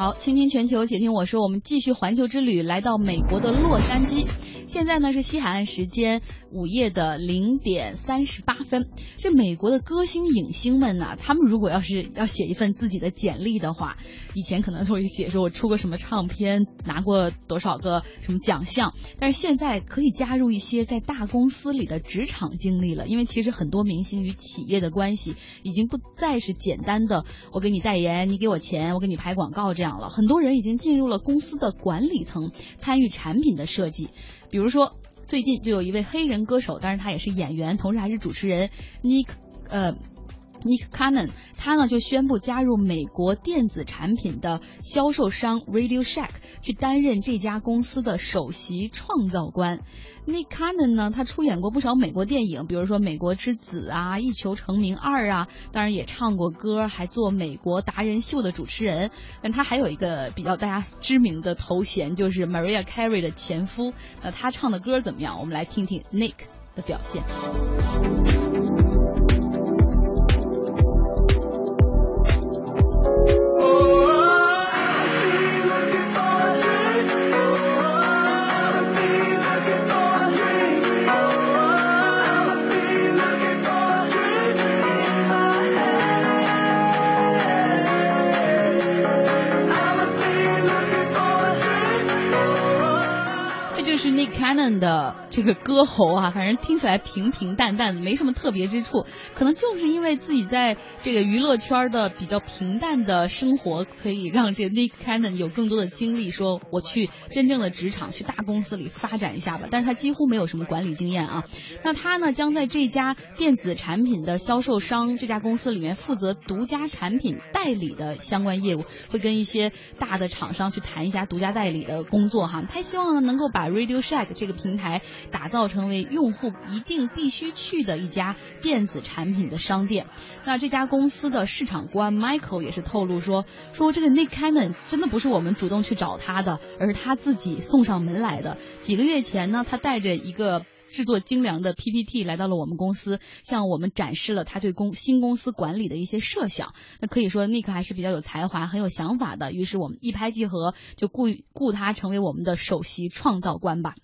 好，倾听全球，且听我说，我们继续环球之旅，来到美国的洛杉矶。现在呢是西海岸时间午夜的零点三十八分。这美国的歌星影星们呢，他们如果要是要写一份自己的简历的话，以前可能都会写说我出过什么唱片，拿过多少个什么奖项，但是现在可以加入一些在大公司里的职场经历了，因为其实很多明星与企业的关系已经不再是简单的我给你代言，你给我钱，我给你拍广告这样了，很多人已经进入了公司的管理层，参与产品的设计。比如说，最近就有一位黑人歌手，当然他也是演员，同时还是主持人，Nick，呃，Nick Cannon，他呢就宣布加入美国电子产品的销售商 Radio Shack，去担任这家公司的首席创造官。Nick Cannon 呢，他出演过不少美国电影，比如说《美国之子》啊，《一球成名二》啊，当然也唱过歌，还做美国达人秀的主持人。但他还有一个比较大家知名的头衔，就是 Maria Carey 的前夫。那他唱的歌怎么样？我们来听听 Nick 的表现。Nick Cannon 的这个歌喉啊，反正听起来平平淡淡的，没什么特别之处。可能就是因为自己在这个娱乐圈的比较平淡的生活，可以让这个 Nick Cannon 有更多的精力，说我去真正的职场，去大公司里发展一下吧。但是他几乎没有什么管理经验啊。那他呢，将在这家电子产品的销售商这家公司里面负责独家产品代理的相关业务，会跟一些大的厂商去谈一下独家代理的工作哈。他希望呢，能够把 Radio Shack 这个平台打造成为用户一定必须去的一家电子产品的商店。那这家公司的市场官 Michael 也是透露说，说这个 Nick Cannon 真的不是我们主动去找他的，而是他自己送上门来的。几个月前呢，他带着一个制作精良的 PPT 来到了我们公司，向我们展示了他对公新公司管理的一些设想。那可以说 nik 还是比较有才华、很有想法的。于是我们一拍即合，就雇雇他成为我们的首席创造官吧。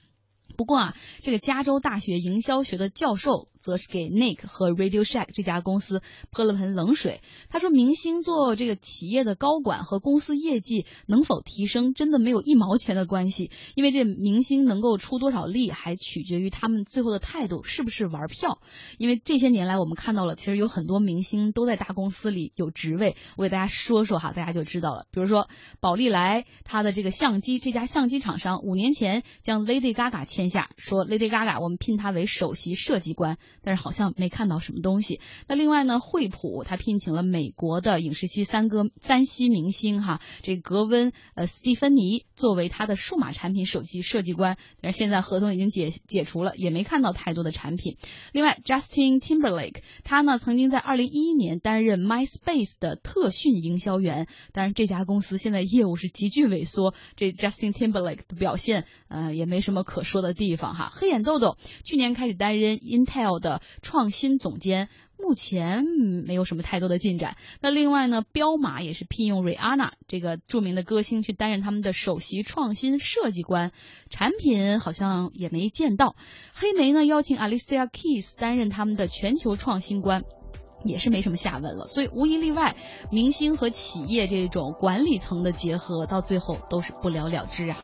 不过啊，这个加州大学营销学的教授。则是给 Nick 和 Radio Shack 这家公司泼了盆冷水。他说明星做这个企业的高管和公司业绩能否提升，真的没有一毛钱的关系。因为这明星能够出多少力，还取决于他们最后的态度是不是玩票。因为这些年来，我们看到了，其实有很多明星都在大公司里有职位。我给大家说说哈，大家就知道了。比如说宝丽来，他的这个相机这家相机厂商五年前将 Lady Gaga 签下，说 Lady Gaga 我们聘他为首席设计官。但是好像没看到什么东西。那另外呢，惠普他聘请了美国的影视系三哥三栖明星哈，这格温呃斯蒂芬妮作为他的数码产品首席设计官。但是现在合同已经解解除了，也没看到太多的产品。另外，Justin Timberlake 他呢曾经在二零一一年担任 MySpace 的特训营销员，但是这家公司现在业务是急剧萎缩。这 Justin Timberlake 的表现呃也没什么可说的地方哈。黑眼豆豆去年开始担任 Intel 的。的创新总监目前没有什么太多的进展。那另外呢，彪马也是聘用 Rihanna 这个著名的歌星去担任他们的首席创新设计官，产品好像也没见到。黑莓呢邀请 Alicia Keys 担任他们的全球创新官，也是没什么下文了。所以无一例外，明星和企业这种管理层的结合到最后都是不了了之啊。